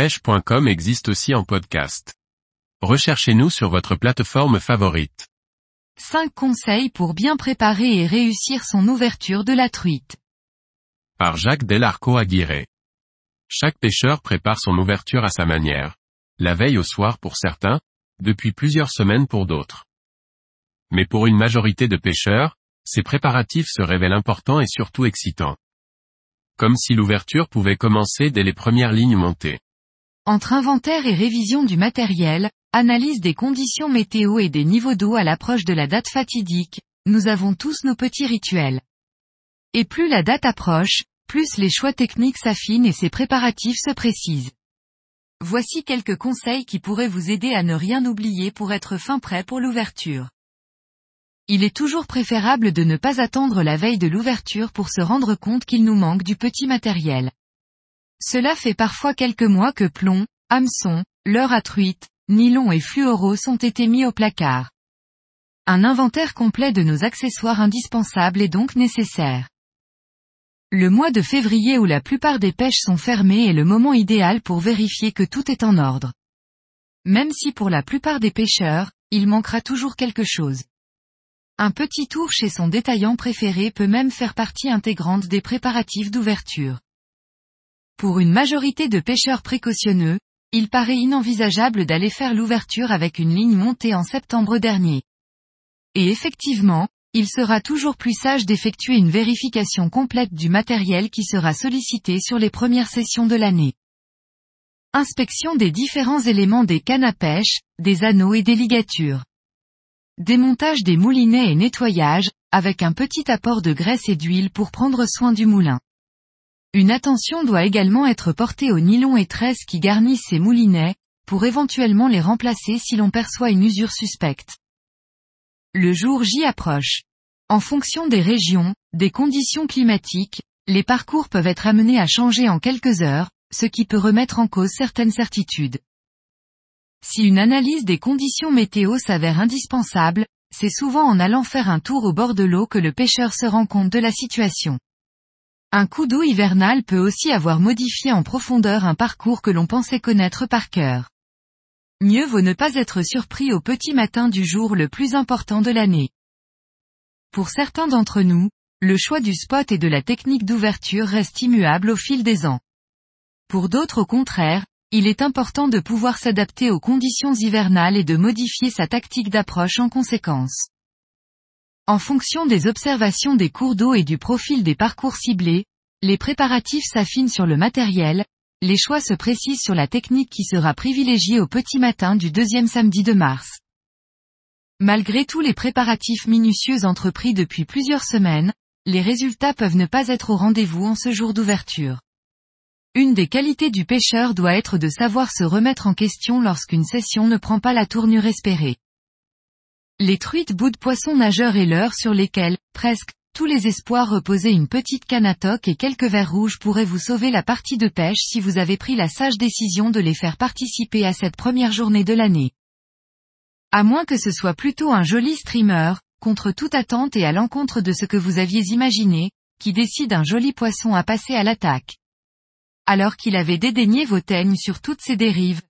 pêche.com existe aussi en podcast. Recherchez-nous sur votre plateforme favorite. 5 conseils pour bien préparer et réussir son ouverture de la truite. Par Jacques Delarco Aguirre. Chaque pêcheur prépare son ouverture à sa manière. La veille au soir pour certains, depuis plusieurs semaines pour d'autres. Mais pour une majorité de pêcheurs, ces préparatifs se révèlent importants et surtout excitants. Comme si l'ouverture pouvait commencer dès les premières lignes montées. Entre inventaire et révision du matériel, analyse des conditions météo et des niveaux d'eau à l'approche de la date fatidique, nous avons tous nos petits rituels. Et plus la date approche, plus les choix techniques s'affinent et ces préparatifs se précisent. Voici quelques conseils qui pourraient vous aider à ne rien oublier pour être fin prêt pour l'ouverture. Il est toujours préférable de ne pas attendre la veille de l'ouverture pour se rendre compte qu'il nous manque du petit matériel. Cela fait parfois quelques mois que plomb, hameçon, leurre à truite, nylon et fluoro ont été mis au placard. Un inventaire complet de nos accessoires indispensables est donc nécessaire. Le mois de février où la plupart des pêches sont fermées est le moment idéal pour vérifier que tout est en ordre. Même si pour la plupart des pêcheurs, il manquera toujours quelque chose. Un petit tour chez son détaillant préféré peut même faire partie intégrante des préparatifs d'ouverture. Pour une majorité de pêcheurs précautionneux, il paraît inenvisageable d'aller faire l'ouverture avec une ligne montée en septembre dernier. Et effectivement, il sera toujours plus sage d'effectuer une vérification complète du matériel qui sera sollicité sur les premières sessions de l'année. Inspection des différents éléments des cannes à pêche, des anneaux et des ligatures. Démontage des moulinets et nettoyage, avec un petit apport de graisse et d'huile pour prendre soin du moulin. Une attention doit également être portée aux nylons et tresses qui garnissent ces moulinets, pour éventuellement les remplacer si l'on perçoit une usure suspecte. Le jour J approche. En fonction des régions, des conditions climatiques, les parcours peuvent être amenés à changer en quelques heures, ce qui peut remettre en cause certaines certitudes. Si une analyse des conditions météo s'avère indispensable, c'est souvent en allant faire un tour au bord de l'eau que le pêcheur se rend compte de la situation. Un coup d'eau hivernal peut aussi avoir modifié en profondeur un parcours que l'on pensait connaître par cœur. Mieux vaut ne pas être surpris au petit matin du jour le plus important de l'année. Pour certains d'entre nous, le choix du spot et de la technique d'ouverture reste immuable au fil des ans. Pour d'autres au contraire, il est important de pouvoir s'adapter aux conditions hivernales et de modifier sa tactique d'approche en conséquence. En fonction des observations des cours d'eau et du profil des parcours ciblés, les préparatifs s'affinent sur le matériel, les choix se précisent sur la technique qui sera privilégiée au petit matin du deuxième samedi de mars. Malgré tous les préparatifs minutieux entrepris depuis plusieurs semaines, les résultats peuvent ne pas être au rendez-vous en ce jour d'ouverture. Une des qualités du pêcheur doit être de savoir se remettre en question lorsqu'une session ne prend pas la tournure espérée. Les truites bouts de poissons nageurs et leurres sur lesquels, presque, tous les espoirs reposaient une petite canne et quelques verres rouges pourraient vous sauver la partie de pêche si vous avez pris la sage décision de les faire participer à cette première journée de l'année. À moins que ce soit plutôt un joli streamer, contre toute attente et à l'encontre de ce que vous aviez imaginé, qui décide un joli poisson à passer à l'attaque alors qu'il avait dédaigné vos teignes sur toutes ses dérives,